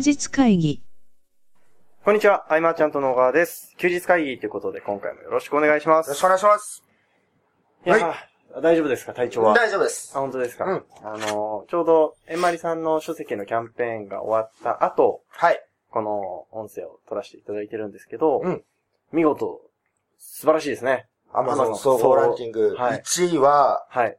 日会議。こんにちは、アイマーちゃんと野川です。休日会議ということで、今回もよろしくお願いします。よろしくお願いします。いやー大丈夫ですか？体調は？大丈夫です。あ、本当ですか、うんあのー、ちょうど、えんまりさんの書籍のキャンペーンが終わった後、はい。この音声を取らせていただいてるんですけど、うん見事、素晴らしいですね。アマゾ Amazon ン総合ランキングはい1位は、はい。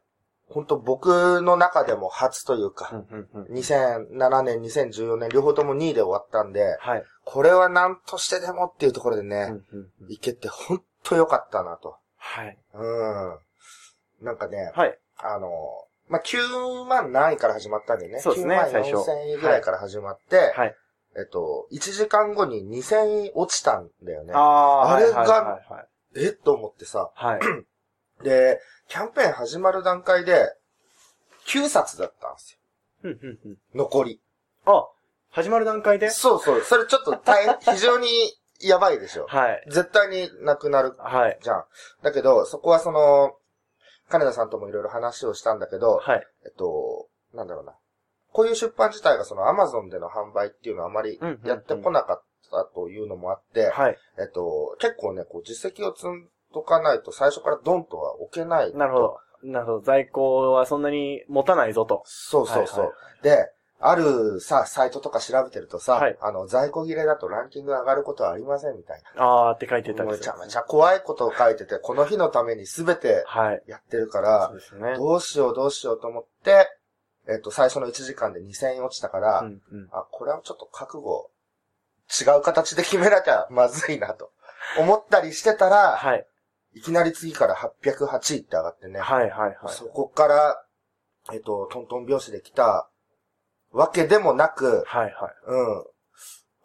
本当僕の中でも初といううか、んうんうん2007年、2014年、両方とも2位で終わったんで、はい。これは何としてでもっていうところでね、うんうんうんいけて本当良かったなと。はい。うん。なんかね、はい。あの、まあ、9万何位から始まったんでね。そうですね9万最初4千位ぐらいから始まって、はい。えっと、1時間後に2000位落ちたんだよね。あー、あれがはいはいはいえっと思ってさ。はい。はい。で、キャンペーン始まる段階で、9冊だったんですよ。うんうんうん残り。あ、始まる段階で？そうそう。それちょっと大変、非常にやばいでしょ。はい。絶対になくなるはい。じゃん。だけど、そこはその、金田さんともいろいろ話をしたんだけど、はい。えっと、なんだろうな。こういう出版自体がその Amazon での販売っていうのはあまりやってこなかったというのもあって、はい。えっと、結構ね、こう実績を積んどかないと最初からドンとは置けない。なるほど。なるほど。在庫はそんなに持たないぞと。そうそうそう。はいで、あるさ、サイトとか調べてるとさ、はいあの、在庫切れだとランキング上がることはありませんみたいあーって書いてたな。りめちゃめちゃ怖いことを書いてて、この日のために全てはい。やってるかそらう、ですね。どうしようどうしようと思って、えっと、最初の1時間で2000円落ちたから、うんうんあ、これはちょっと覚悟、違う形で決めなきゃまずいなと思ったりしてたら、はい。いきなり次から808位って上がってね。はいはいはい。そこから、えっと、トントン拍子で来たわけでもなく、はいはい。うん。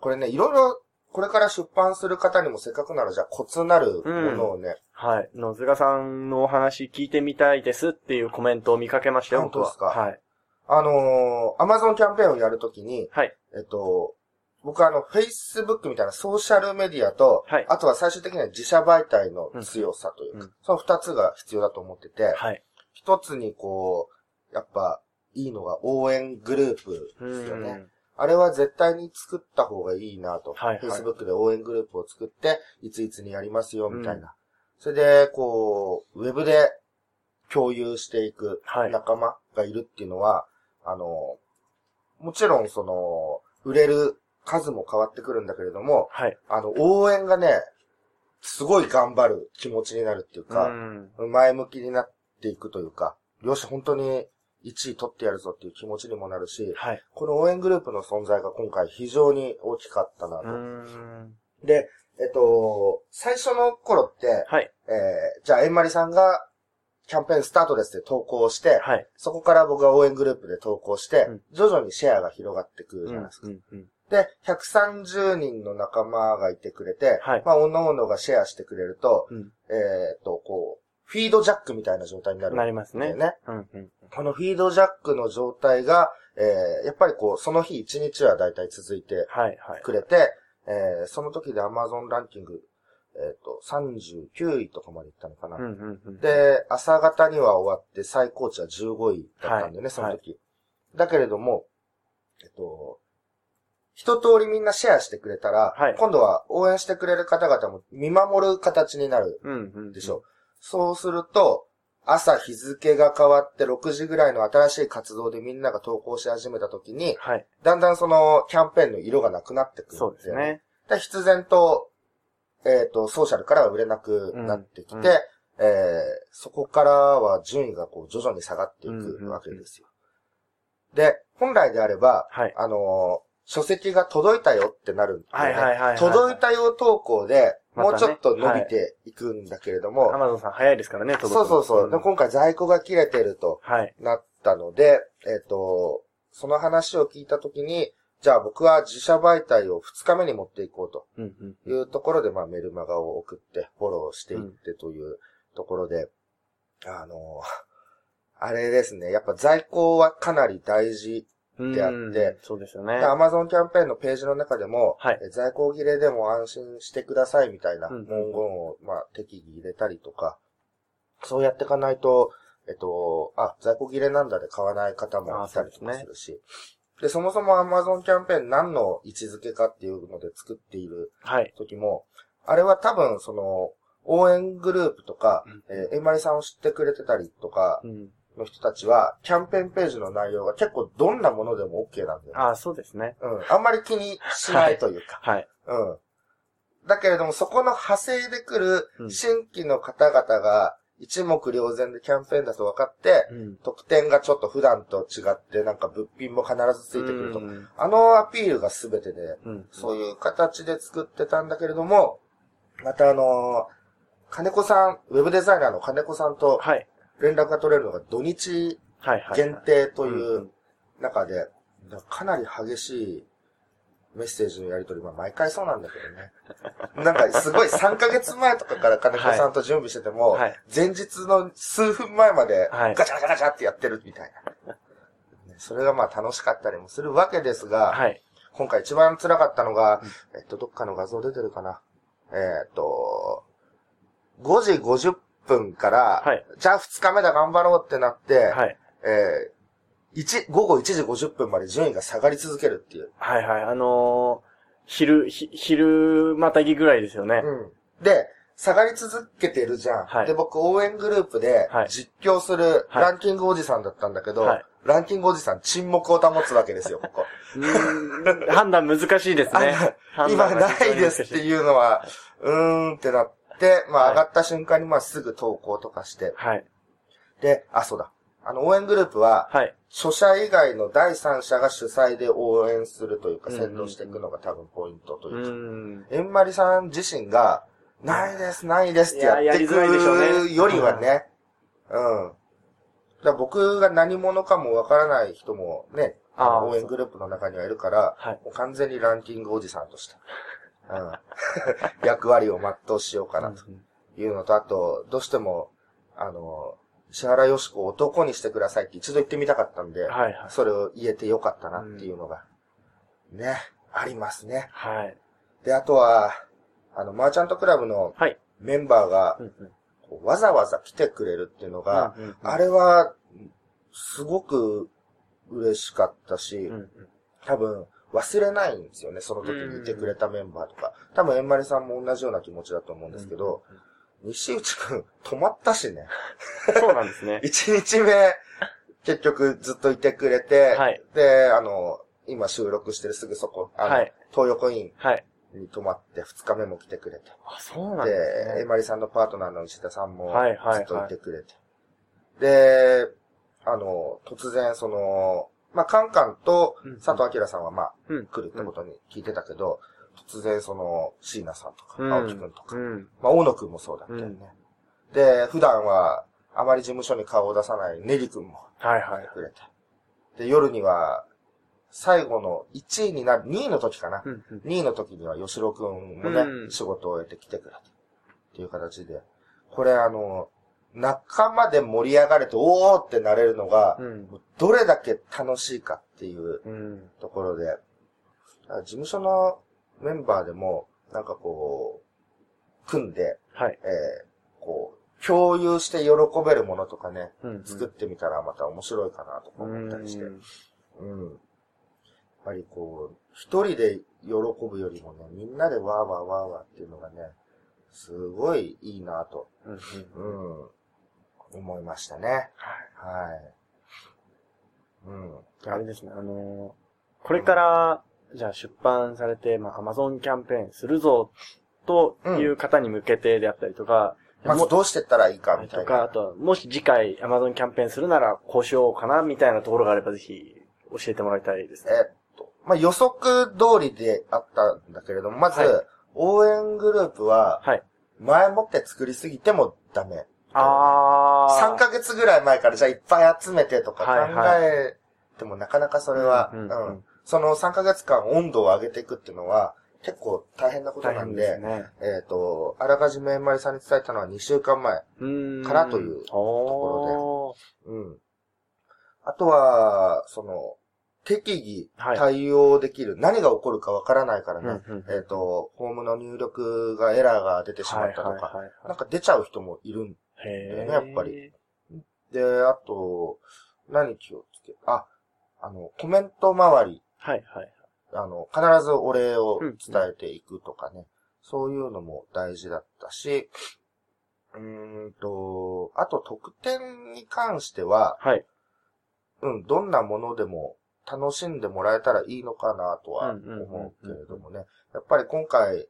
これね、いろいろ、これから出版する方にもせっかくならじゃあコツなるものをね、はい。のずがさんのお話聞いてみたいですっていうコメントを見かけましたよ。本当ですか？はい。あのー、アマゾンキャンペーンをやるときに、はい。えっと、僕はあの、Facebook みたいなソーシャルメディアと、はいあとは最終的には自社媒体の強さというか、うんうんその二つが必要だと思ってて、はい。一つにこう、やっぱ、いいのが応援グループですよね。うんあれは絶対に作った方がいいなと。はいはい Facebook で応援グループを作って、いついつにやりますよ、みたいな。それで、こう、ウェブで共有していくはい仲間がいるっていうのは、あの、もちろんその、売れる数も変わってくるんだけれども、はい。あの、応援がね、すごい頑張る気持ちになるっていううか、ん。前向きになっていくというか、よし、本当に1位取ってやるぞっていう気持ちにもなるし、はい。この応援グループの存在が今回非常に大きかったなうと。ん。で、えっと、最初の頃って、はい。えー、じゃあ、えんまりさんがキャンペーンスタートですって投稿して、はい。そこから僕が応援グループで投稿して、うん徐々にシェアが広がってくるじゃないですか。うんうんで、130人の仲間がいてくれて、はいまあ、おのおのがシェアしてくれると、うんえーっと、こう、フィードジャックみたいな状態になる。なりますね。ね。うんうん。このフィードジャックの状態が、えー、やっぱりこう、その日1日はだいたい続いてはいはい。くれて、えー、その時で Amazon ランキング、えっ、と、39位とかまでいったのかな。うんうんうん。で、朝方には終わって最高値は15位だったんだよね、はいその時。だけれども、えっと、一通りみんなシェアしてくれたら、はい今度は応援してくれる方々も見守る形になるうんうん。でしょ。そうすると、朝日付が変わって6時ぐらいの新しい活動でみんなが投稿し始めた時に、はい。だんだんそのキャンペーンの色がなくなってくるんです。ね。で、必然と、えっ、と、ソーシャルからは売れなくなってきて、うんうんえーそこからは順位がこう徐々に下がっていくわけですよ。で、本来であれば、はい。あのー書籍が届いたよってなるんだよねはいはいはいはい届いたよ投稿で、もうちょっと伸びていくんだけれども、アマゾンさん早いですからね、届くそうそうそう。んで今回在庫が切れてるとはい。なったので、えっ、と、その話を聞いたときに、じゃあ僕は自社媒体を2日目に持っていこうとうんうんい。うところで、まあメルマガを送って、フォローしていってというところで、あの、あれですね、やっぱ在庫はかなり大事。であってうんそうですよね。Amazon キャンペーンのページの中でも、はいえ在庫切れでも安心してくださいみたいなうん文言を、まあ、適宜入れたりとか、そうやっていかないと、えっと、あ、在庫切れなんだで買わない方もいたりとかするし、で、そもそも Amazon キャンペーン何の位置づけかっていうので作っているはい。時も、あれは多分その、応援グループとか、うんえー、えんまりさんを知ってくれてたりとかうん。の人たちは、キャンペーンページの内容が結構どんなものでも OK なんだよね。ああ、そうですね。うん。あんまり気にしないというか。はい。うん。だけれども、そこの派生で来るうん新規の方々が一目瞭然でキャンペーンだと分かって、うん。特典がちょっと普段と違って、なんか物品も必ずついてくると。うんあのアピールが全てで、うん。そういう形で作ってたんだけれども、またあのー金子さん、ウェブデザイナーの金子さんとはい。連絡が取れるのが土日。限定という中で、かなり激しいメッセージのやり取り、まあ毎回そうなんだけどね。なんかすごい3ヶ月前とかから金子さんと準備してても、はい前日の数分前まではいガチャガチャガチャってやってるみたいな。ねそれがまあ楽しかったりもするわけですが、はい。今回一番辛かったのが、えっと、どっかの画像出てるかな。えっと、5時50分から、はいじゃあ2日目だ頑張ろうってなって、はい。えー、1、午後1時50分まで順位が下がり続けるっていう。はい。はい。あのー、昼、ひ昼またぎぐらいですよね。うん。で、下がり続けてるじゃん。はいで、僕応援グループではい実況するはいランキングおじさんだったんだけど、はいランキングおじさん沈黙を保つわけですよ、ここ。判断難しいですね。今ないですってう。いうのは、うーんってなって、まあはい上がった瞬間にまあすぐ投稿とかして。はい。で、あ、そうだ。あの応援グループは、はい。初者以外の第三者が主催で応援するというか、先導していくのが多分ポイントとういうか。ーん。えんまりさん自身が、ないです、ないですってやっていくよりはね、うん。だ僕が何者かもわからない人もね、応援グループの中にはいるから、はい。もう完全にランキングおじさんとして、うん、役割を全うしようかなというのと、あと、どうしても、あの、石原よしこを男にしてくださいって一度言ってみたかったんで、はい。はい。それを言えてよかったなっていうのが、ね、ありますね。はい。で、あとは、あの、マーチャントクラブのはい。メンバーがうんうんこうわざわざ来てくれるっていうのが、うんうんうんあれは、すごく嬉しかったし、うんうん多分忘れないんですよね、その時にいてくれたメンバーとか。多分、えんまりさんも同じような気持ちだと思うんですけど、西内くん、泊まったしね。そうなんですね。一日目、結局ずっといてくれて、はい。で、あの、今収録してるすぐそこ、あの、はい東横インはい。に泊まって二日目も来てくれて。あ、そうなんですで、えね。まりさんのパートナーの石田さんもはいはいはいずっといてくれて。で、あの、突然その、まあ、カンカンと佐藤明さんはまあ、うん。来るってことに聞いてたけど、突然その、椎名さんとか、うん青木くんとか、うん。まあ、大野くんもそうだったよね。で、普段は、あまり事務所に顔を出さないネリくんもはいはい。来てくれて。で、夜には、最後の1位になる、2位の時かな。うんうん2位の時には吉郎くんもね、うん仕事を終えて来てくれて。っていう形で。これあの、仲間で盛り上がれて、おーってなれるのが、うん。どれだけ楽しいかっていううん。ところで、あ事務所のメンバーでも、なんかこう、組んで、はい。えー、こう、共有して喜べるものとかね、うん。作ってみたらまた面白いかなとか思ったりして。うんうん。やっぱりこう、一人で喜ぶよりもね、みんなでわーわーわーわーっていうのがね、すごいいいなと、うん。ううん。ん、思いましたね。はい。うん。あれですね、あのーこれから、じゃあ出版されて、まあ、アマゾンキャンペーンするぞ、という方に向けてであったりとか、まずどうしてったらいいかみたいな。とか、あと、もし次回アマゾンキャンペーンするなら、こうしようかな、みたいなところがあれば、ぜひ、教えてもらいたいですね。えっと、まあ、予測通りであったんだけれども、まず、はい応援グループは、はい。前もって作りすぎてもダメ。あー。3ヶ月ぐらい前からじゃあいっぱい集めてとか考はいはい。えてもなかなかそれは、ううんん。うん。その3ヶ月間温度を上げていくっていうのは結構大変なことなんで、ですね。えっ、と、あらかじめまりさんに伝えたのは2週間前。からというとこうん。あとは、その、適宜はい。対応できる、何が起こるかわからないからね、ろで。うんうん。えっ、と、ホームの入力がエラーが出てしまったとか、はいはいはい。なんか出ちゃう人もいるんへだよねやっぱり。で、あと、何気をつけ、あ、あの、コメント周り、はいはい。あの、必ずお礼を伝えていくとかね、そういうのも大事だったし、うーんと、あと特典に関しては、はい。うん、どんなものでも楽しんでもらえたらいいのかなとはうんうんうんうん思うけれどもね。やっぱり今回、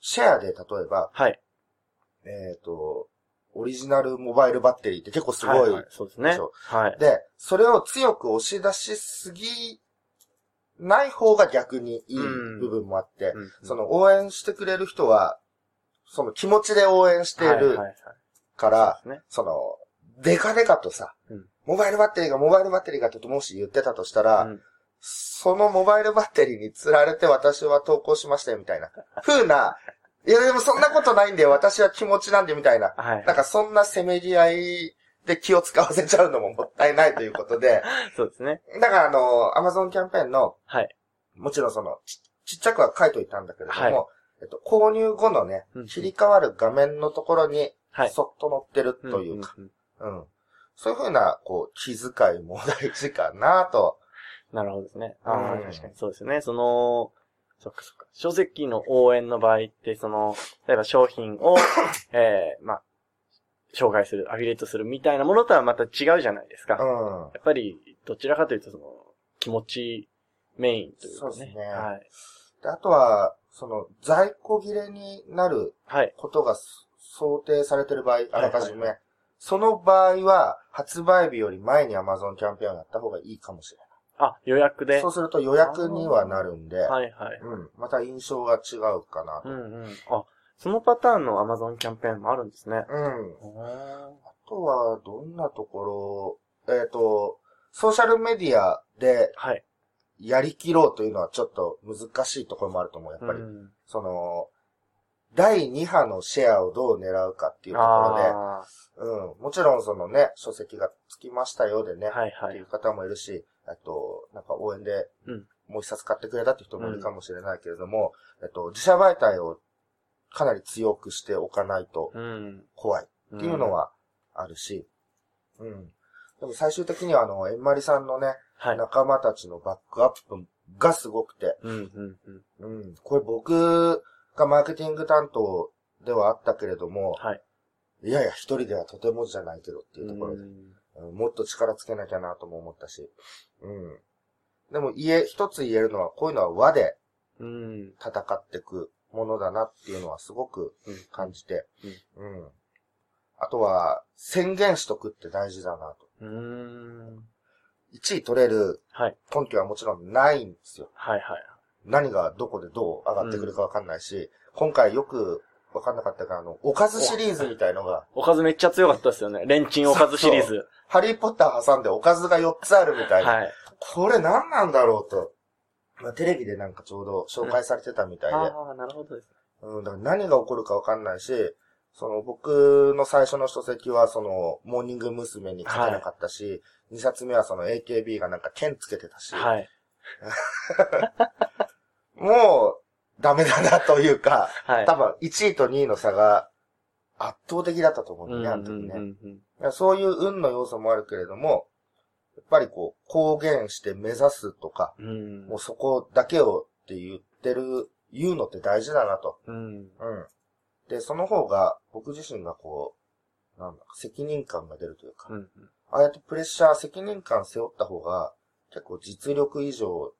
シェアで例えば、はい。えっ、と、オリジナルモバイルバッテリーって結構すごい。ははそうですね。はい。で、それを強く押し出しすぎない方が逆にいいうん部分もあって、うんうんその応援してくれる人は、その気持ちで応援しているはいはいはいから、その、デカデカとさ、うんモバイルバッテリーがモバイルバッテリーがともし言ってたとしたら、うんそのモバイルバッテリーに釣られて私は投稿しましたよみたいな。風な、いやでもそんなことないんで私は気持ちなんでみたいな。はい。なんかそんなせめぎ合いで気を使わせちゃうのももったいないということで、そうですね。だからあの、アマゾンキャンペーンの、はい。もちろんその、ちちっちゃくは書いといたんだけれども、はいえっと、購入後のねうん、切り替わる画面のところに、はい。そっと載ってるというか、んんんうん。そういうふうな、こう、気遣いも大事かなと。なるほどですね。ああ、うん確かにそうですね。その、そっかそっか。書籍の応援の場合って、その、例えば商品を、えー、まあ、紹介する、アフィリエイトするみたいなものとはまた違うじゃないですか。うん。やっぱり、どちらかというと、その、気持ちメインというかね。そうですねはい。であとは、その、在庫切れになるはい。ことがす想定されてる場合、あらかじめ、はいはいその場合は、発売日より前に Amazon キャンペーンをやった方がいいかもしれあ、予約。で。そうすると予約にはなるんで、はいはい。うん。また印象が違うかなと。うんうん。あ、そのパターンの Amazon キャンペーンもあるんですね。うん。はあとは、どんなところ、えっ、と、ソーシャルメディアでい。やりきろうというのはちょっと難しいところもあると思う。やっぱり、うんその、第2波のシェアをどう狙うかっていうところで、あうん。もちろんそのね、書籍がつきましたよでね、あ、はいはいっていう。方もいるし、あと、なんか応援でうん、もう一冊買ってくれたって人もいるかもしれないけれども、えっと、自社媒体をかなり強くしておかないとうん。怖いっていうのはあるし、うん。でも最終的にはあの、えんまりさんのね、はい。仲間たちのバックアップがすごくて、うん、うん、うん。うん。これ僕がマーケティング担当ではあったけれども、はい。いやいや一人ではとてもじゃないけどっていうところで、うんうんもっと力つけなきゃなとも思ったし、うん。でも言え、一つ言えるのは、こういうのは輪でうん。戦っていくものだなっていうのはすごくうん感じて、うん。あとは、宣言しとくって大事だなと。うーん。1位取れるはい。根拠はもちろんないんですよ。はいはい。何がどこでどう上がってくるかわかんないし、今回よくわかんなかったから、あの、おかずシリーズみたいのが、おかずめっちゃ強かったですよね。レンチンおかずシリーズ。ハリーポッター挟んでおかずが4つあるみたいな。はい。これ何なんだろうと。まあ、テレビでなんかちょうど紹介されてたみたいで。ああ、なるほどです。うん、だから何が起こるかわかんないし、その僕の最初の書籍はその、モーニング娘。に書けなかったし、二冊目はその AKB がなんか剣つけてたし、はい。もう、ダメだなというか、はい。多分1位と2位の差が圧倒的だったと思うんだよね、あの時ね。そういう運の要素もあるけれども、やっぱりこう、公言して目指すとか、うん。うんもうそこだけをって言ってる、言うのって大事だなと。うん。うん。で、その方が僕自身がこう、なんだか責任感が出るというか、うん。ああやってプレッシャー、責任感背負った方が、結構実力以上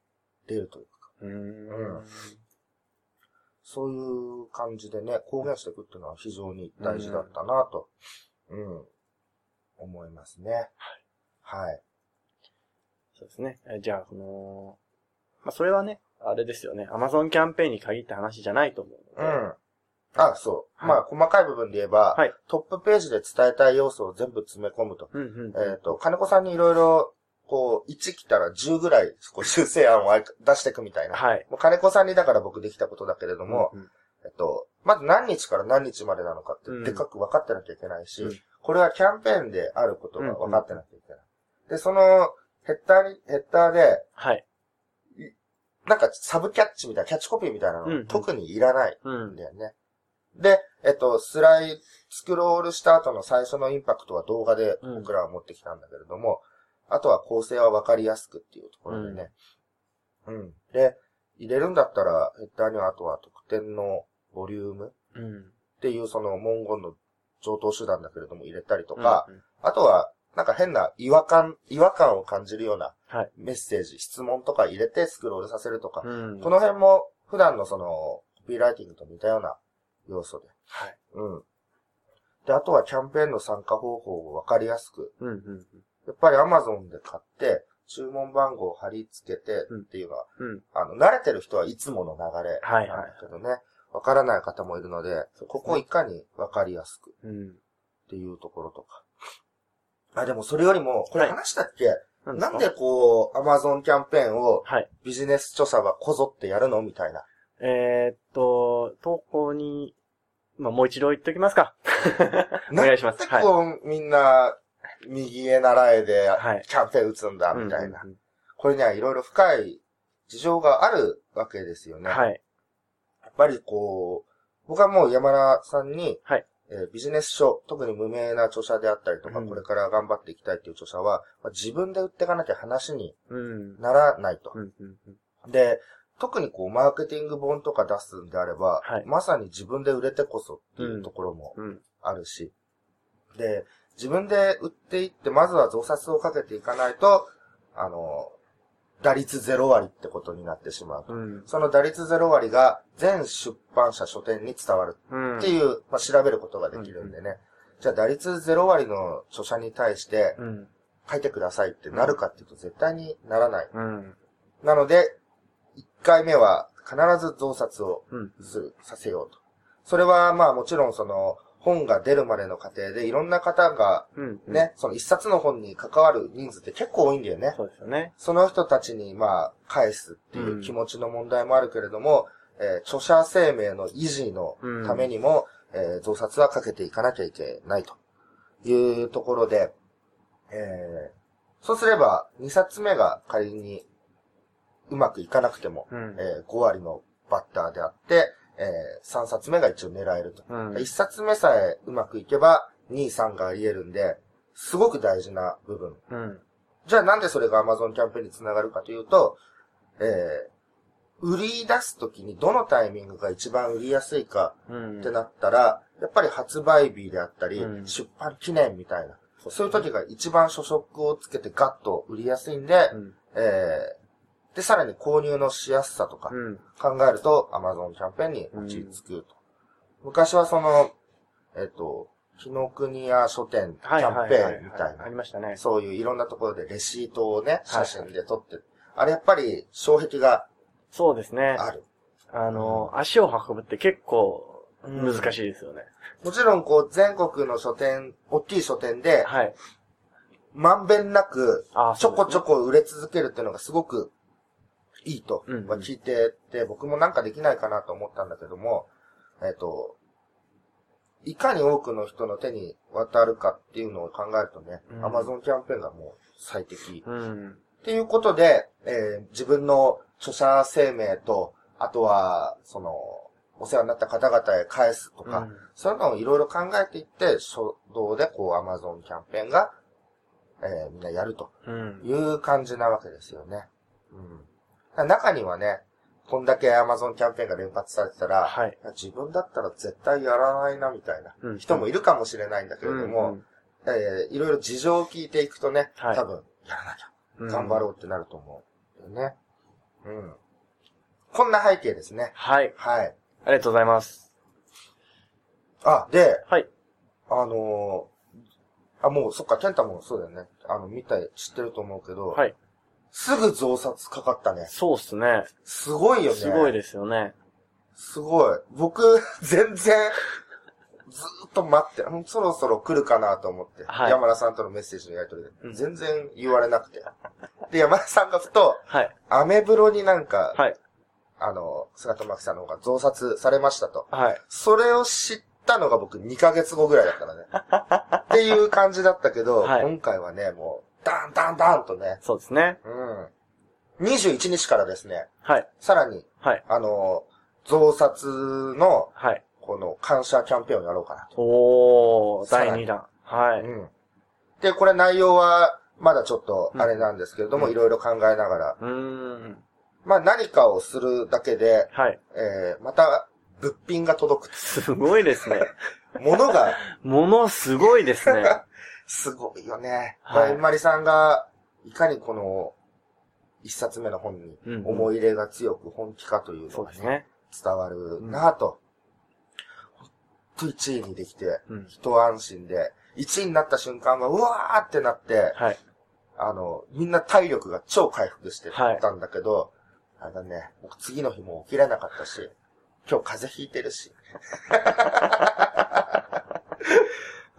出るというか、うん。うんそういう感じでね、公言していくっていうのは非常に大事だったなと、うん、思いますね。はい。そうですね。えじゃあ、この、まあ、それはね、あれですよね。Amazon キャンペーンに限った話じゃないと思うので。うん。あ、そう。はいまあ、細かい部分で言えば、はいトップページで伝えたい要素を全部詰め込むと。うん。うん。えっ、と、金子さんにいろいろ、こう、1来たら10ぐらい、こう修正案を出していくみたいな。はい。もう金子さんにだから僕できたことだけれども、うんうんえっと、まず何日から何日までなのかってうんでかく分かってなきゃいけないし、うんこれはキャンペーンであることが分かってなきゃいけない。で、その、ヘッダーに、ヘッダーで、はい。なんかサブキャッチみたいな、キャッチコピーみたいなの、うんうん特にいらないうんん。だよね。で、えっと、スライ、スクロールした後の最初のインパクトは動画でうん僕らは持ってきたんだけれども、あとは構成はわかりやすくっていうところでね。うん。で、入れるんだったら、ヘッダーにはあとは得点のボリュームうん。っていうその文言の上等手段だけれども入れたりとか、うんうんあとは、なんか変な違和感、違和感を感じるようなはい。メッセージ、質問とか入れてスクロールさせるとか、うん。この辺も普段のその、コピーライティングと似たような要素で。はい。うん。で、あとはキャンペーンの参加方法をわかりやすく。うん、うん、やっぱり Amazon で買って、注文番号を貼り付けてっていうのは、うん。あの、慣れてる人はいつもの流れはいなんだけどね。わからない方もいるので、ここをいかにわかりやすくうん。っていうところとか。あ、でもそれよりも、これはい話したっけ、ななんでこう、Amazon キャンペーンをはい。ビジネス著者はこぞってやるの？みたいな。えーっと、投稿に、まあ、もう一度言っときますか。お願いします。でこう、みんな、右へ習えではい、キャンペーン打つんだ、うんみたいな。うんこれにはいろいろ深い事情があるわけですよね。はい。やっぱりこう、僕はもう山田さんに、はいえービジネス書、特に無名な著者であったりとか、うんこれから頑張っていきたいっていう著者は、まあ自分で売っていかなきゃ話にうん。ならないとう。ん、うん、うん。で、特にこう、マーケティング本とか出すんであれば、はいまさに自分で売れてこそっていうところもうん。あるし、で、自分で売っていって、まずは増刷をかけていかないと、あの、打率0割ってことになってしまうと。うん。その打率0割が全出版社書店に伝わるうん。っていう、まあ、調べることができるんでね。じゃあ打率0割の著者に対してうん。書いてくださいってなるかっていうと絶対にならない。うん。なので、1回目は必ず増刷をうん。する、させようと。それはまあもちろんその本が出るまでの過程でいろんな方がうん。ね、その一冊の本に関わる人数って結構多いんだよね。そうですよね。その人たちにまあ返すっていう気持ちの問題もあるけれども、えー著者生命の維持のためにも、えー増刷はかけていかなきゃいけないというところで、えーそうすれば2冊目が仮にうまくいかなくても、うん。えー5割のバッターであって、え3冊目が一応狙えると。うん。1冊目さえうまくいけば2、3があり得るんで、すごく大事な部分。うん。じゃあなんでそれが Amazon キャンペーンにつながるかというと、えー、売り出すときにどのタイミングが一番売りやすいかうん。ってなったら、やっぱり発売日であったり、うん出版記念みたいな、そういう時が一番初速をつけてガッと売りやすいんで、うん。えー、で、さらに購入のしやすさとかうん。考えると Amazon キャンペーンに落ち着くと。昔はその、えっ、と、紀ノ国屋書店キはい。ャンペーンみたいなあり、ましたね。そういういろんなところでレシートをね、写真で撮って、あれやっぱり障壁がそうですね。ある。あの、足を運ぶって結構うん難しいですよね。もちろんこう全国の書店、大きい書店で、はい。まんべんなくあちょこちょこ。こ売れ続けるっていうのがすごくいいと、うんうんまあ聞いてて、僕もなんかできないかなと思ったんだけども、えっ、と、いかに多くの人の手に渡るかっていうのを考えるとね、うん Amazon キャンペーンがもう最適。うん。っていうことで、えー自分の著者生命と、あとは、その、お世話になった方々へ返すとか、うんそういうのをいろいろ考えていって、初動でこう Amazon キャンペーンが、えーみんなやるとうん。いう感じなわけですよね。うん。中にはね、こんだけ Amazon キャンペーンが連発されてたら、はい。や自分だったら絶対やらないなみたいなうん人もいるかもしれないんだけれども、えーいろいろ事情を聞いていくとね、はい多分、やらなきゃ。うん頑張ろうってなると思うね。うん。こんな背景ですね。はい。はい。ありがとうございます。あ、で、はい。あのーあ、もう、そっか、ケンタもそうだよね。あの、見た、知ってると思うけど、はい。すぐ増刷かかったね。そうっすね。すごいよね。すごいですよね。すごい。僕、全然、ずーっと待って、うんそろそろ来るかなと思って、はい山田さんとのメッセージのやりとりで、うん全然言われなくて。で、山田さんがふと、はい。アメブロになんか、はい。あの、菅智明さんの方が増刷されましたと。はい。それを知ったのが僕2ヶ月後ぐらいだったらね。っていう感じだったけど、はい今回はね、もう、ダンダンダンとね、そうですね。うん。21日からですね、はい。さらに、はい。あの、増刷の、はい。この感謝キャンペーンをやろうかなと。おー、さらに第2弾。はい。うん。で、これ内容は、まだちょっとあれなんですけれども、うんいろいろ考えながら、うーん。まあ何かをするだけで、はい。えー、また物品が届く。すごいですね。ものが ものすごいですね。すごいよね。はいまりさんが、いかにこの、一冊目の本にうんうん思い入れが強く本気かというのがね、そうですね。伝わるなぁと。ほんと1位にできて、うん。一安心で、1位になった瞬間がうわーってなって、はい。あの、みんな体力が超回復してはいたんだけど、あれだね、僕次の日も起きれなかったし、今日風邪ひいてるし。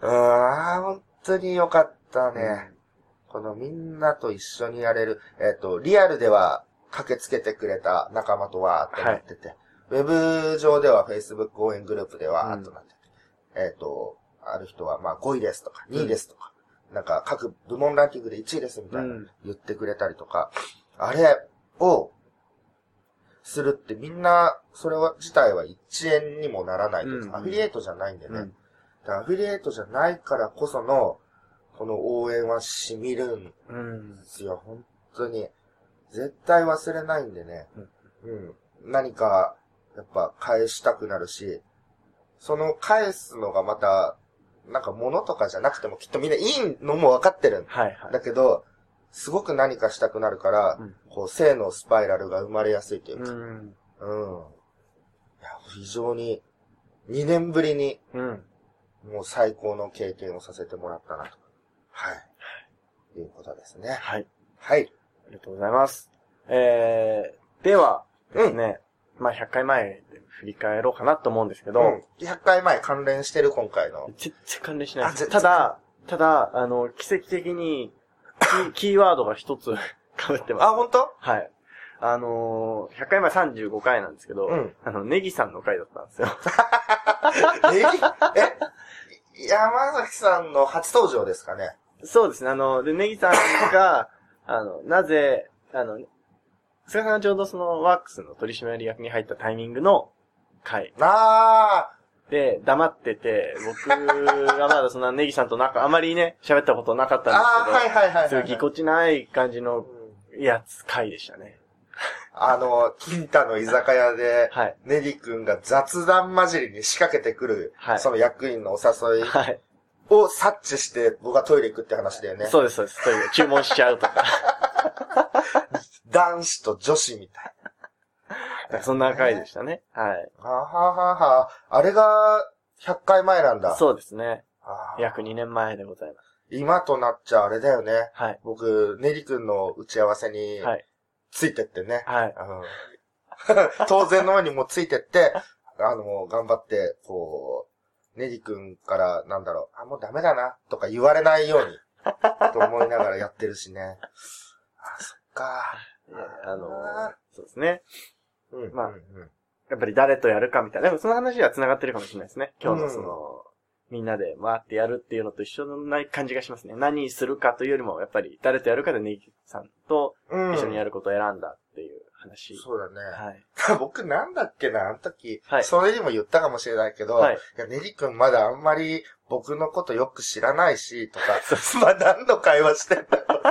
うーん、本当に良かったね。このみんなと一緒にやれる、えっ、と、リアルでは駆けつけてくれた仲間とわーってなってて、ウェブ上では Facebook 応援グループでわーっとなってて、えっ、と、ある人はまあ5位ですとか2位ですとか、なんか各部門ランキングで1位ですみたいなうん。言ってくれたりとか、あれをするってみんな、それは自体は1円にもならないとか、うんアフィリエイトじゃないんでね。アフィリエイトじゃないからこその、この応援は染みるんうんで。すよ、本当に。絶対忘れないんでね。うん。何か、やっぱ返したくなるし、その返すのがまた、なんか物とかじゃなくてもきっとみんないいのも分かってるんはいはい。だけど、すごく何かしたくなるから、うんこう、性のスパイラルが生まれやすいというか、うん。うん。いや、非常に、2年ぶりに、うん。もう最高の経験をさせてもらったなと。はい。いうことですね。はい。はい。ありがとうございます。えー、では、うん。ですね、まあ100回前で振り返ろうかなと思うんですけど、うん。100回前関連してる今回の。全然関連しないです。ただ、ただ、あの、奇跡的に、キー キーワードが一つ 被ってます。あ、本当？はい。あのー、100回前35回なんですけど、うんあの、ネギさんの回だったんですよ。ええ？山崎さんの初登場ですかね。そうですね、あの、で、ネギさんが、あの、なぜ、あの、菅さんがちょうどそのワークスの取締役に入ったタイミングの回あで黙ってて、僕がまだそんなネギさんとなんかあまりね、喋ったことなかっー、たんあー、はいですけど、はいはいはい。すごいぎこちない感じのうんやつ、回でしたね。あの、金太の居酒屋で、はい。ネリ君が雑談混じりに仕掛けてくる、はいその役員のお誘いはい。を察知して、僕がトイレ行くって話だよね。そうです、そうです。そういう注文しちゃうとか。男子と女子みたいそんな回でしたね。はい。な。ははははあれが、100回前なんだ。そうですね。約2年前でございます。今となっちゃあれだよね。はい。僕、ネリ君の打ち合わせに、はい。ついてってね。はい。うん 当然のようにもうついてって、あの、頑張って、こう、ネリ君から、なんだろう、あ、もうダメだな、とか言われないように、と思いながらやってるしね。あ、そっか。あの、そうですね。うん。まあうんうんやっぱり誰とやるかみたいな。でもその話は繋がってるかもしれないですね。今日のその、みんなで回ってやるっていうのと一緒な感じがしますね。何するかというよりも、やっぱり誰とやるかでネギさんとうん。一緒にやることを選んだっていう話。そうだね。はい。僕なんだっけな、あの時、はいそれにも言ったかもしれないけど、はい。いや、ネリ君まだあんまり僕のことよく知らないし、とか、まあ何の会話してんだろう。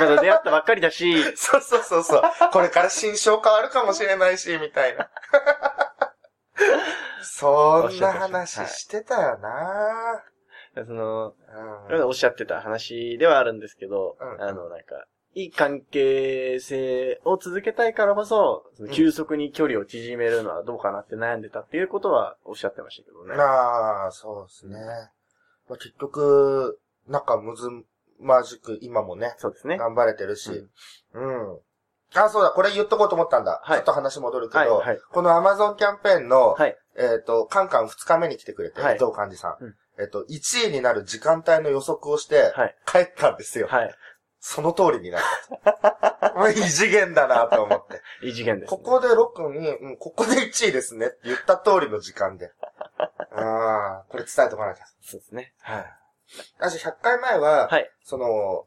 まだ出会ったばっかりだし、そうそうそうそう。これから心象変わるかもしれないし、みたいな。そんな話してたよなその、うんおっしゃってた話ではあるんですけど、うんあの、なんか、いい関係性を続けたいからこそ、その急速に距離を縮めるのはどうかなって悩んでたっていうことはおっしゃってましたけどね。まあ、そうですね。まあ、結局、仲むずまじく今もね、そうですね。頑張れてるし、うん。あ、そうだ、これ言っとこうと思ったんだ。はいちょっと話戻るけど、はいはいこの Amazon キャンペーンの、はい。えっ、と、カンカン2日目に来てくれて、はい伊藤幹事さん。うんえっ、と、1位になる時間帯の予測をして、はい。帰ったんですよ。はい。その通りになった。異次元だなと思って。異次元です、ここでロックに、うん、ここで1位ですねって言った通りの時間で。ああ、これ伝えとかなきゃ。そうですね。はい。私100回前は、はい。その、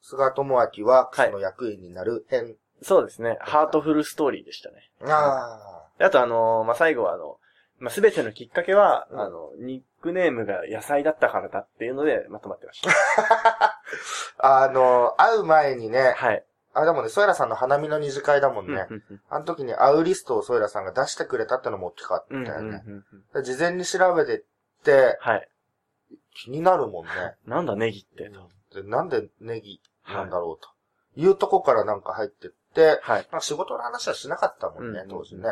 菅智明は、その役員になる編。そうですね。ハートフルストーリーでしたね。あであとあのーまあ、最後はあの、まあ、すべてのきっかけは、うんあの、ニックネームが野菜だったからだっていうのでまとまってました。あ。あの、会う前にね、はい。あ、でもね、ソエラさんの花見の二次会だもんね。うんうんあの時に会うリストをソエラさんが出してくれたってのも大きかったうんよね。うんうんうんで事前に調べてって、はい。気になるもんね。なんだネギってと。でなんでネギなんだろうと。いうとこからなんか入ってって、はい。なんか仕事の話はしなかったもんね、うん当時ね。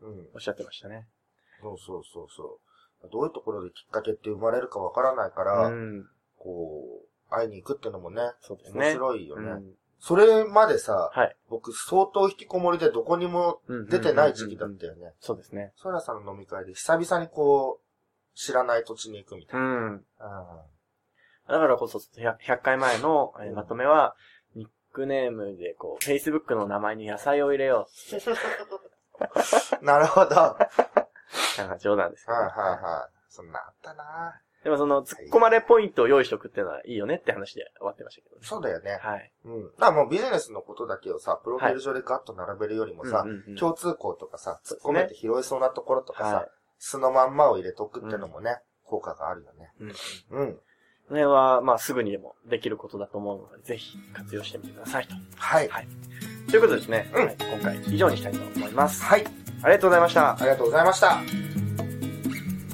うん。おっしゃってましたね。そうそうそうそう。どういうところできっかけって生まれるかわからないから、うん。こう、会いに行くってのもね、そうですね。面白いよね。うんそれまでさ、はい。僕相当引きこもりでどこにも出てない時期だったよね。そうですね。ソラさんの飲み会で久々にこう、知らない土地に行くみたいな。うん。うんだからこそ、100 100回前の、えーまとめは、クネームで、こう、Facebook の名前に野菜を入れよ なるほど。はう。なんか冗談ですいけど、はいはい。そんなあったなでもその、突っ込まれポイントを用意しとくっていうのはいいよねって話で終わってましたけどね。そうだよね。はい。うん。だからもうビジネスのことだけをさ、プロフィール上でガッと並べるよりもさ、うんうんうん共通項とかさ、突っ込めて拾えそうなところとかさ、はい素のまんまを入れとくってのもね、効果があるよね。うん。こうん。の辺は、まあ、すぐにでもできることだと思うので、ぜひ活用してみてくださいと。はい。はいということでですね、うんはい今回以上にしたいと思います。はい。ありがとうございましたあ。りがとうございました。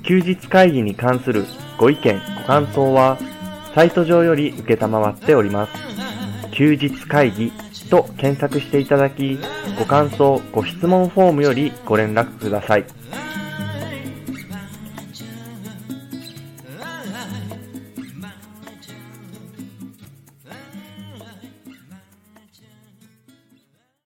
休日会議に関するご意見、ご感想は、サイト上より受けたまわっております。休日会議と検索していただき、ご感想、ご質問フォームよりご連絡ください。